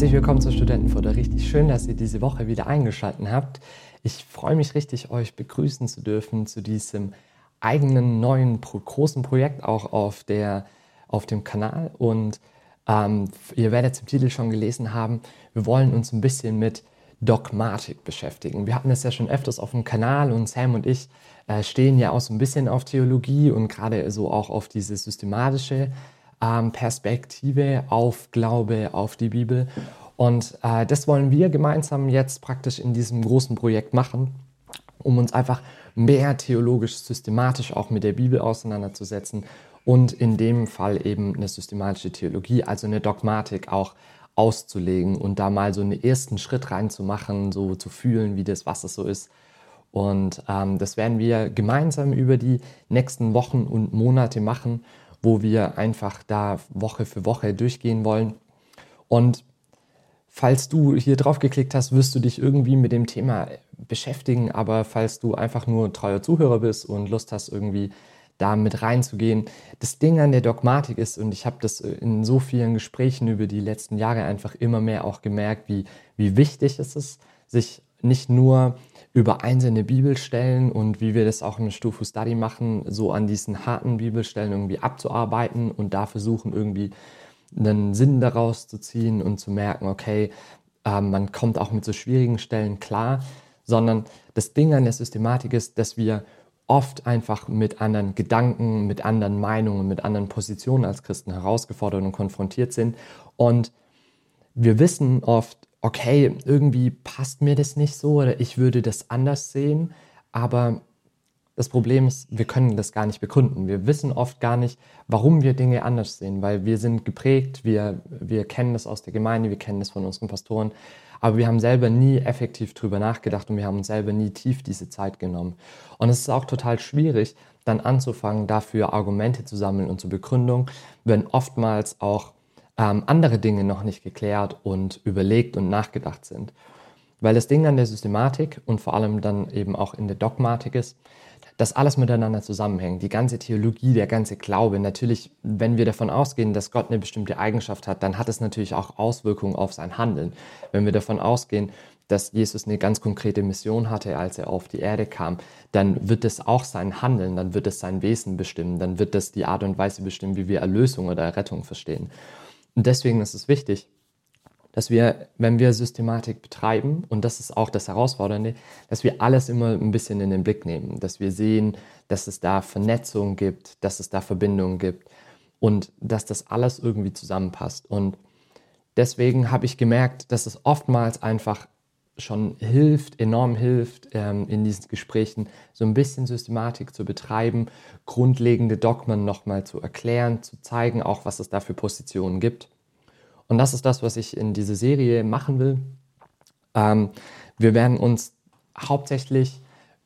Herzlich willkommen zur Studentenfutter. Richtig schön, dass ihr diese Woche wieder eingeschaltet habt. Ich freue mich richtig, euch begrüßen zu dürfen zu diesem eigenen neuen großen Projekt auch auf, der, auf dem Kanal. Und ähm, ihr werdet im Titel schon gelesen haben, wir wollen uns ein bisschen mit Dogmatik beschäftigen. Wir hatten es ja schon öfters auf dem Kanal und Sam und ich äh, stehen ja auch so ein bisschen auf Theologie und gerade so auch auf diese systematische ähm, Perspektive auf Glaube, auf die Bibel. Und äh, das wollen wir gemeinsam jetzt praktisch in diesem großen Projekt machen, um uns einfach mehr theologisch, systematisch auch mit der Bibel auseinanderzusetzen und in dem Fall eben eine systematische Theologie, also eine Dogmatik auch auszulegen und da mal so einen ersten Schritt reinzumachen, so zu fühlen, wie das, was es so ist. Und ähm, das werden wir gemeinsam über die nächsten Wochen und Monate machen, wo wir einfach da Woche für Woche durchgehen wollen. Und falls du hier drauf geklickt hast, wirst du dich irgendwie mit dem Thema beschäftigen. Aber falls du einfach nur treuer Zuhörer bist und Lust hast, irgendwie da mit reinzugehen. Das Ding an der Dogmatik ist, und ich habe das in so vielen Gesprächen über die letzten Jahre einfach immer mehr auch gemerkt, wie, wie wichtig es ist, sich nicht nur über einzelne Bibelstellen und wie wir das auch im Stufu Study machen, so an diesen harten Bibelstellen irgendwie abzuarbeiten und da versuchen irgendwie einen Sinn daraus zu ziehen und zu merken, okay, äh, man kommt auch mit so schwierigen Stellen klar, sondern das Ding an der Systematik ist, dass wir oft einfach mit anderen Gedanken, mit anderen Meinungen, mit anderen Positionen als Christen herausgefordert und konfrontiert sind. Und wir wissen oft, okay, irgendwie passt mir das nicht so oder ich würde das anders sehen, aber das Problem ist, wir können das gar nicht begründen. Wir wissen oft gar nicht, warum wir Dinge anders sehen, weil wir sind geprägt, wir, wir kennen das aus der Gemeinde, wir kennen das von unseren Pastoren, aber wir haben selber nie effektiv drüber nachgedacht und wir haben uns selber nie tief diese Zeit genommen. Und es ist auch total schwierig, dann anzufangen, dafür Argumente zu sammeln und zur Begründung, wenn oftmals auch ähm, andere Dinge noch nicht geklärt und überlegt und nachgedacht sind. Weil das Ding an der Systematik und vor allem dann eben auch in der Dogmatik ist, dass alles miteinander zusammenhängt. Die ganze Theologie, der ganze Glaube. Natürlich, wenn wir davon ausgehen, dass Gott eine bestimmte Eigenschaft hat, dann hat es natürlich auch Auswirkungen auf sein Handeln. Wenn wir davon ausgehen, dass Jesus eine ganz konkrete Mission hatte, als er auf die Erde kam, dann wird es auch sein Handeln, dann wird es sein Wesen bestimmen, dann wird es die Art und Weise bestimmen, wie wir Erlösung oder Rettung verstehen. Und deswegen ist es wichtig, dass wir, wenn wir Systematik betreiben, und das ist auch das Herausfordernde, dass wir alles immer ein bisschen in den Blick nehmen, dass wir sehen, dass es da Vernetzung gibt, dass es da Verbindungen gibt und dass das alles irgendwie zusammenpasst. Und deswegen habe ich gemerkt, dass es oftmals einfach schon hilft, enorm hilft, ähm, in diesen Gesprächen so ein bisschen Systematik zu betreiben, grundlegende Dogmen nochmal zu erklären, zu zeigen, auch was es da für Positionen gibt. Und das ist das, was ich in dieser Serie machen will. Ähm, wir werden uns hauptsächlich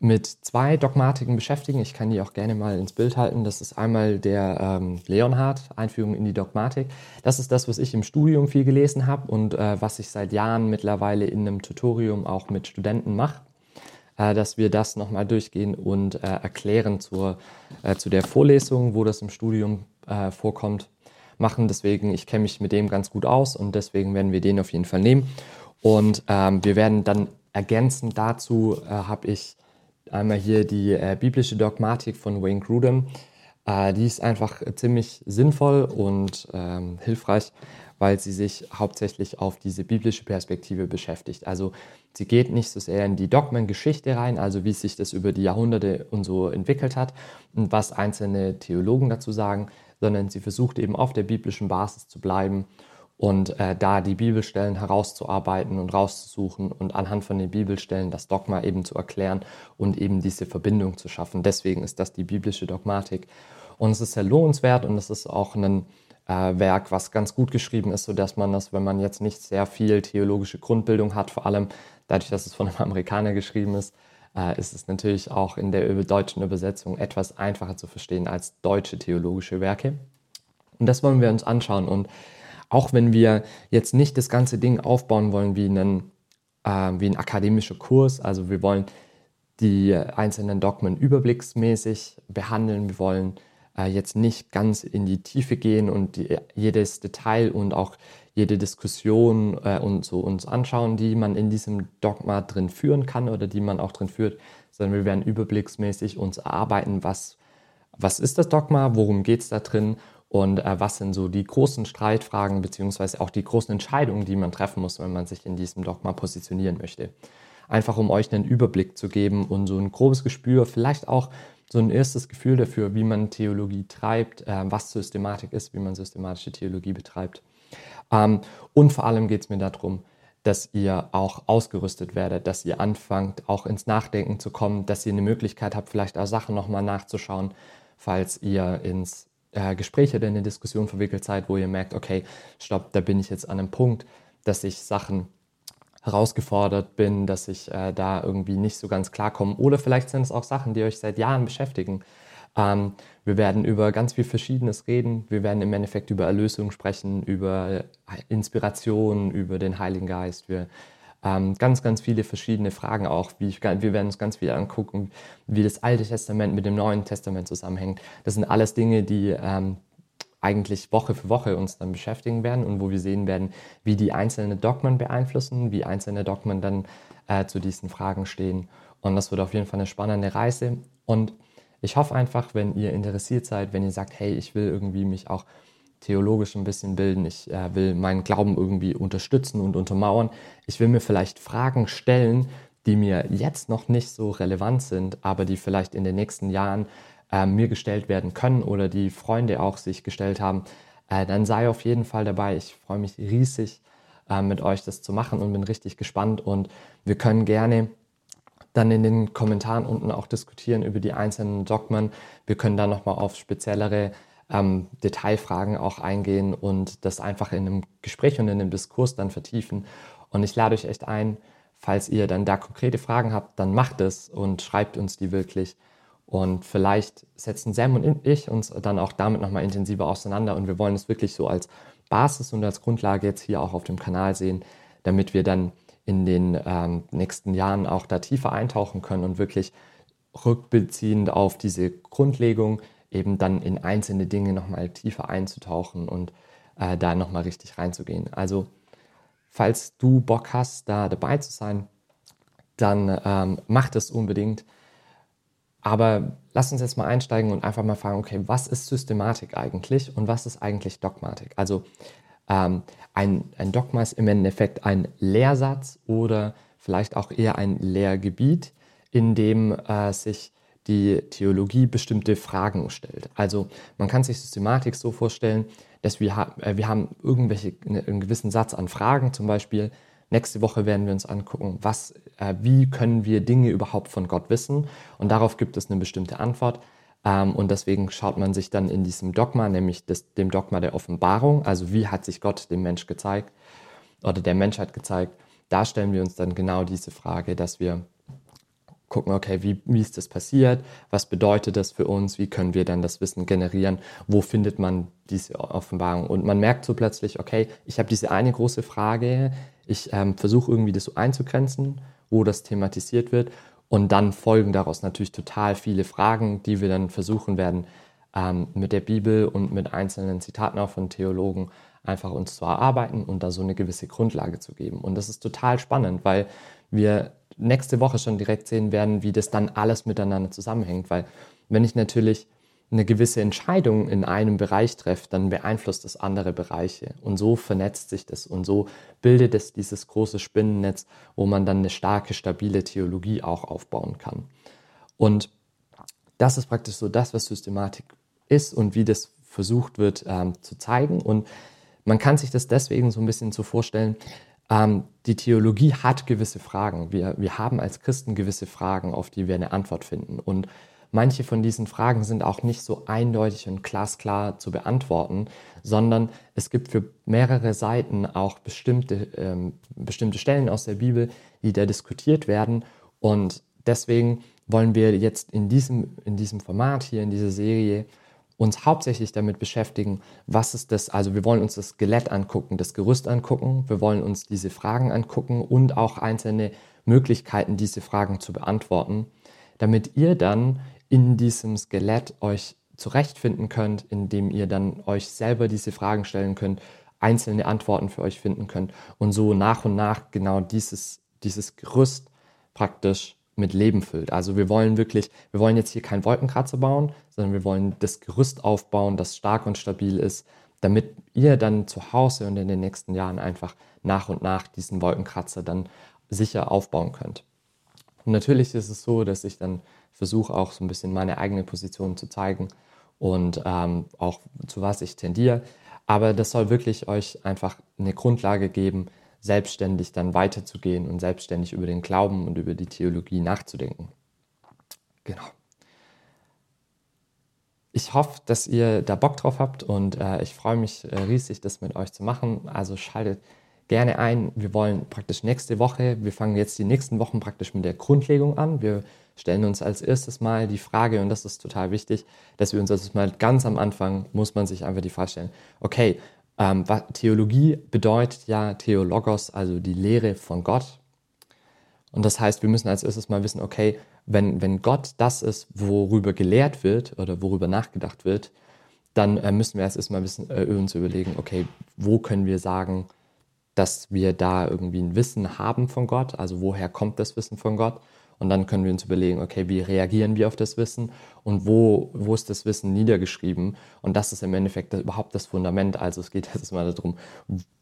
mit zwei Dogmatiken beschäftigen. Ich kann die auch gerne mal ins Bild halten. Das ist einmal der ähm, Leonhard, Einführung in die Dogmatik. Das ist das, was ich im Studium viel gelesen habe und äh, was ich seit Jahren mittlerweile in einem Tutorium auch mit Studenten mache. Äh, dass wir das nochmal durchgehen und äh, erklären zur, äh, zu der Vorlesung, wo das im Studium äh, vorkommt machen. Deswegen, ich kenne mich mit dem ganz gut aus und deswegen werden wir den auf jeden Fall nehmen. Und ähm, wir werden dann ergänzend dazu, äh, habe ich einmal hier die äh, biblische Dogmatik von Wayne Grudem. Äh, die ist einfach ziemlich sinnvoll und ähm, hilfreich, weil sie sich hauptsächlich auf diese biblische Perspektive beschäftigt. Also sie geht nicht so sehr in die Dogmengeschichte rein, also wie sich das über die Jahrhunderte und so entwickelt hat und was einzelne Theologen dazu sagen, sondern sie versucht eben auf der biblischen Basis zu bleiben und äh, da die Bibelstellen herauszuarbeiten und rauszusuchen und anhand von den Bibelstellen das Dogma eben zu erklären und eben diese Verbindung zu schaffen. Deswegen ist das die biblische Dogmatik. Und es ist sehr lohnenswert und es ist auch ein äh, Werk, was ganz gut geschrieben ist, sodass man das, wenn man jetzt nicht sehr viel theologische Grundbildung hat, vor allem dadurch, dass es von einem Amerikaner geschrieben ist, äh, ist es natürlich auch in der deutschen Übersetzung etwas einfacher zu verstehen als deutsche theologische Werke. Und das wollen wir uns anschauen. Und auch wenn wir jetzt nicht das ganze Ding aufbauen wollen wie, einen, äh, wie ein akademischer Kurs, also wir wollen die einzelnen Dogmen überblicksmäßig behandeln, wir wollen äh, jetzt nicht ganz in die Tiefe gehen und die, jedes Detail und auch jede Diskussion äh, und so uns anschauen, die man in diesem Dogma drin führen kann oder die man auch drin führt, sondern wir werden überblicksmäßig uns erarbeiten, was, was ist das Dogma, worum geht es da drin und äh, was sind so die großen Streitfragen beziehungsweise auch die großen Entscheidungen, die man treffen muss, wenn man sich in diesem Dogma positionieren möchte. Einfach um euch einen Überblick zu geben und so ein grobes Gespür, vielleicht auch so ein erstes Gefühl dafür, wie man Theologie treibt, äh, was Systematik ist, wie man systematische Theologie betreibt. Ähm, und vor allem geht es mir darum, dass ihr auch ausgerüstet werdet, dass ihr anfangt, auch ins Nachdenken zu kommen, dass ihr eine Möglichkeit habt, vielleicht auch Sachen nochmal nachzuschauen, falls ihr ins äh, Gespräch oder in eine Diskussion verwickelt seid, wo ihr merkt, okay, stopp, da bin ich jetzt an einem Punkt, dass ich Sachen herausgefordert bin, dass ich äh, da irgendwie nicht so ganz klarkomme. Oder vielleicht sind es auch Sachen, die euch seit Jahren beschäftigen ähm, wir werden über ganz viel Verschiedenes reden. Wir werden im Endeffekt über Erlösung sprechen, über Inspiration, über den Heiligen Geist. Wir ganz, ganz viele verschiedene Fragen auch. Wie ich, wir werden uns ganz viel angucken, wie das Alte Testament mit dem Neuen Testament zusammenhängt. Das sind alles Dinge, die ähm, eigentlich Woche für Woche uns dann beschäftigen werden und wo wir sehen werden, wie die einzelnen Dogmen beeinflussen, wie einzelne Dogmen dann äh, zu diesen Fragen stehen. Und das wird auf jeden Fall eine spannende Reise. Und ich hoffe einfach, wenn ihr interessiert seid, wenn ihr sagt, hey, ich will irgendwie mich auch theologisch ein bisschen bilden, ich äh, will meinen Glauben irgendwie unterstützen und untermauern, ich will mir vielleicht Fragen stellen, die mir jetzt noch nicht so relevant sind, aber die vielleicht in den nächsten Jahren äh, mir gestellt werden können oder die Freunde auch sich gestellt haben, äh, dann sei auf jeden Fall dabei. Ich freue mich riesig, äh, mit euch das zu machen und bin richtig gespannt und wir können gerne dann in den Kommentaren unten auch diskutieren über die einzelnen Dogmen. Wir können da nochmal auf speziellere ähm, Detailfragen auch eingehen und das einfach in einem Gespräch und in einem Diskurs dann vertiefen. Und ich lade euch echt ein, falls ihr dann da konkrete Fragen habt, dann macht es und schreibt uns die wirklich. Und vielleicht setzen Sam und ich uns dann auch damit nochmal intensiver auseinander. Und wir wollen es wirklich so als Basis und als Grundlage jetzt hier auch auf dem Kanal sehen, damit wir dann in den ähm, nächsten Jahren auch da tiefer eintauchen können und wirklich rückbeziehend auf diese Grundlegung eben dann in einzelne Dinge nochmal tiefer einzutauchen und äh, da nochmal richtig reinzugehen. Also falls du Bock hast, da dabei zu sein, dann ähm, mach das unbedingt. Aber lass uns jetzt mal einsteigen und einfach mal fragen, okay, was ist Systematik eigentlich und was ist eigentlich Dogmatik? Also ähm, ein, ein Dogma ist im Endeffekt ein Lehrsatz oder vielleicht auch eher ein Lehrgebiet, in dem äh, sich die Theologie bestimmte Fragen stellt. Also man kann sich Systematik so vorstellen, dass wir, ha äh, wir haben irgendwelche, ne, einen gewissen Satz an Fragen, zum Beispiel nächste Woche werden wir uns angucken, was, äh, wie können wir Dinge überhaupt von Gott wissen und darauf gibt es eine bestimmte Antwort. Ähm, und deswegen schaut man sich dann in diesem Dogma, nämlich das, dem Dogma der Offenbarung, also wie hat sich Gott dem Mensch gezeigt oder der Menschheit gezeigt, da stellen wir uns dann genau diese Frage, dass wir gucken, okay, wie, wie ist das passiert, was bedeutet das für uns, wie können wir dann das Wissen generieren, wo findet man diese Offenbarung. Und man merkt so plötzlich, okay, ich habe diese eine große Frage, ich ähm, versuche irgendwie das so einzugrenzen, wo das thematisiert wird. Und dann folgen daraus natürlich total viele Fragen, die wir dann versuchen werden, ähm, mit der Bibel und mit einzelnen Zitaten auch von Theologen einfach uns zu erarbeiten und da so eine gewisse Grundlage zu geben. Und das ist total spannend, weil wir nächste Woche schon direkt sehen werden, wie das dann alles miteinander zusammenhängt. Weil wenn ich natürlich eine gewisse Entscheidung in einem Bereich trefft, dann beeinflusst das andere Bereiche. Und so vernetzt sich das und so bildet es dieses große Spinnennetz, wo man dann eine starke, stabile Theologie auch aufbauen kann. Und das ist praktisch so das, was Systematik ist und wie das versucht wird ähm, zu zeigen. Und man kann sich das deswegen so ein bisschen so vorstellen, ähm, die Theologie hat gewisse Fragen. Wir, wir haben als Christen gewisse Fragen, auf die wir eine Antwort finden. Und Manche von diesen Fragen sind auch nicht so eindeutig und glasklar zu beantworten, sondern es gibt für mehrere Seiten auch bestimmte, ähm, bestimmte Stellen aus der Bibel, die da diskutiert werden. Und deswegen wollen wir jetzt in diesem, in diesem Format hier, in dieser Serie, uns hauptsächlich damit beschäftigen, was ist das, also wir wollen uns das Skelett angucken, das Gerüst angucken, wir wollen uns diese Fragen angucken und auch einzelne Möglichkeiten, diese Fragen zu beantworten, damit ihr dann in diesem Skelett euch zurechtfinden könnt, indem ihr dann euch selber diese Fragen stellen könnt, einzelne Antworten für euch finden könnt und so nach und nach genau dieses, dieses Gerüst praktisch mit Leben füllt. Also wir wollen wirklich, wir wollen jetzt hier keinen Wolkenkratzer bauen, sondern wir wollen das Gerüst aufbauen, das stark und stabil ist, damit ihr dann zu Hause und in den nächsten Jahren einfach nach und nach diesen Wolkenkratzer dann sicher aufbauen könnt. Und natürlich ist es so, dass ich dann versuche auch so ein bisschen meine eigene Position zu zeigen und ähm, auch zu was ich tendiere. Aber das soll wirklich euch einfach eine Grundlage geben, selbstständig dann weiterzugehen und selbstständig über den Glauben und über die Theologie nachzudenken. Genau. Ich hoffe, dass ihr da Bock drauf habt und äh, ich freue mich äh, riesig, das mit euch zu machen. Also schaltet gerne ein. Wir wollen praktisch nächste Woche, wir fangen jetzt die nächsten Wochen praktisch mit der Grundlegung an. Wir stellen uns als erstes mal die Frage, und das ist total wichtig, dass wir uns das mal ganz am Anfang, muss man sich einfach die Frage stellen, okay, ähm, Theologie bedeutet ja Theologos, also die Lehre von Gott. Und das heißt, wir müssen als erstes mal wissen, okay, wenn, wenn Gott das ist, worüber gelehrt wird oder worüber nachgedacht wird, dann äh, müssen wir als erstes mal wissen, äh, uns überlegen, okay, wo können wir sagen, dass wir da irgendwie ein Wissen haben von Gott, also woher kommt das Wissen von Gott und dann können wir uns überlegen, okay, wie reagieren wir auf das Wissen und wo, wo ist das Wissen niedergeschrieben? Und das ist im Endeffekt überhaupt das Fundament. Also es geht jetzt mal darum,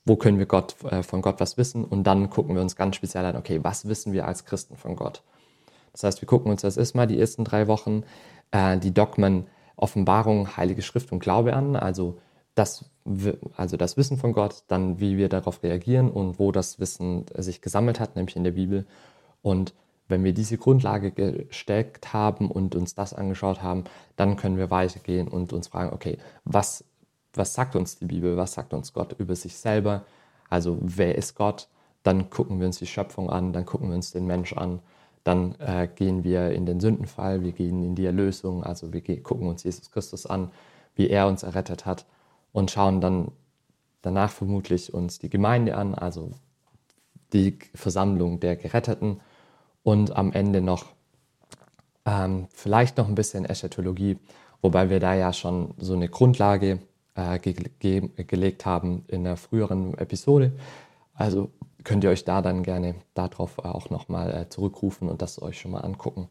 wo können wir Gott, äh, von Gott was wissen? Und dann gucken wir uns ganz speziell an, okay, was wissen wir als Christen von Gott? Das heißt, wir gucken uns das erstmal die ersten drei Wochen äh, die Dogmen Offenbarung, Heilige Schrift und Glaube an. Also das, also das Wissen von Gott, dann wie wir darauf reagieren und wo das Wissen sich gesammelt hat, nämlich in der Bibel. Und wenn wir diese Grundlage gesteckt haben und uns das angeschaut haben, dann können wir weitergehen und uns fragen, okay, was, was sagt uns die Bibel, was sagt uns Gott über sich selber? Also wer ist Gott? Dann gucken wir uns die Schöpfung an, dann gucken wir uns den Mensch an, dann äh, gehen wir in den Sündenfall, wir gehen in die Erlösung, also wir gucken uns Jesus Christus an, wie er uns errettet hat und schauen dann danach vermutlich uns die Gemeinde an, also die Versammlung der Geretteten und am Ende noch ähm, vielleicht noch ein bisschen Eschatologie, wobei wir da ja schon so eine Grundlage äh, ge ge gelegt haben in der früheren Episode. Also könnt ihr euch da dann gerne darauf auch nochmal äh, zurückrufen und das euch schon mal angucken.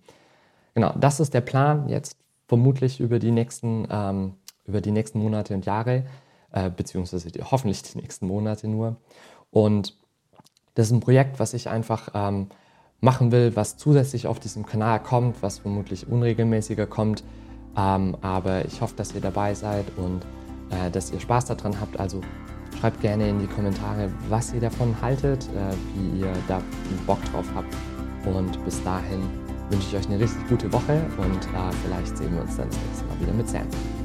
Genau, das ist der Plan jetzt vermutlich über die nächsten, ähm, über die nächsten Monate und Jahre, äh, beziehungsweise die, hoffentlich die nächsten Monate nur. Und das ist ein Projekt, was ich einfach ähm, machen will, was zusätzlich auf diesem Kanal kommt, was vermutlich unregelmäßiger kommt. Ähm, aber ich hoffe, dass ihr dabei seid und äh, dass ihr Spaß daran habt. Also schreibt gerne in die Kommentare, was ihr davon haltet, äh, wie ihr da Bock drauf habt. Und bis dahin wünsche ich euch eine richtig gute Woche und äh, vielleicht sehen wir uns dann das nächste Mal wieder mit Sam.